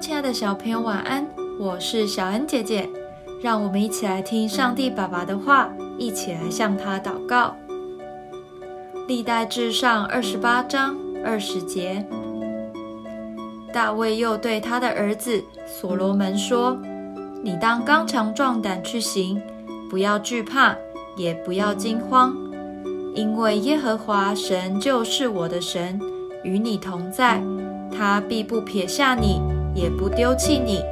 亲爱的小朋友，晚安！我是小恩姐姐，让我们一起来听上帝爸爸的话，一起来向他祷告。历代至上二十八章二十节，大卫又对他的儿子所罗门说：“你当刚强壮胆去行，不要惧怕，也不要惊慌，因为耶和华神就是我的神，与你同在，他必不撇下你。”也不丢弃你，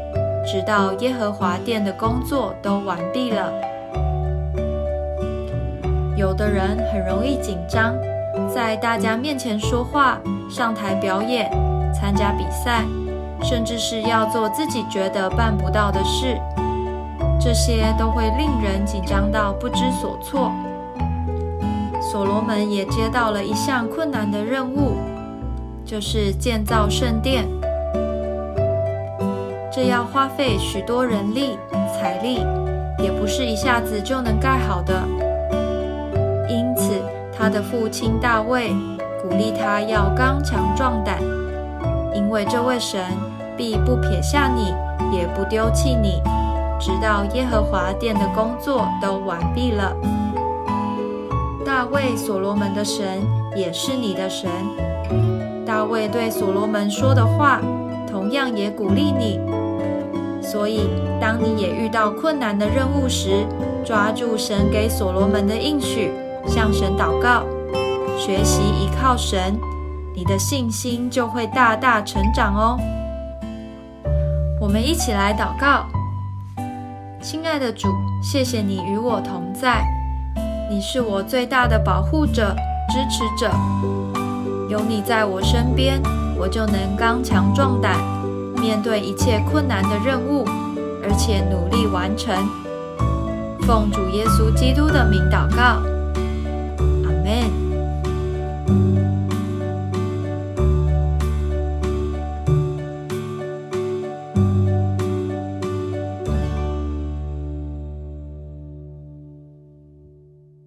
直到耶和华殿的工作都完毕了。有的人很容易紧张，在大家面前说话、上台表演、参加比赛，甚至是要做自己觉得办不到的事，这些都会令人紧张到不知所措。所罗门也接到了一项困难的任务，就是建造圣殿。这要花费许多人力、财力，也不是一下子就能盖好的。因此，他的父亲大卫鼓励他要刚强壮胆，因为这位神必不撇下你，也不丢弃你，直到耶和华殿的工作都完毕了。大卫、所罗门的神也是你的神。大卫对所罗门说的话，同样也鼓励你。所以，当你也遇到困难的任务时，抓住神给所罗门的应许，向神祷告，学习依靠神，你的信心就会大大成长哦。我们一起来祷告，亲爱的主，谢谢你与我同在，你是我最大的保护者、支持者，有你在我身边，我就能刚强壮胆。面对一切困难的任务，而且努力完成。奉主耶稣基督的名祷告。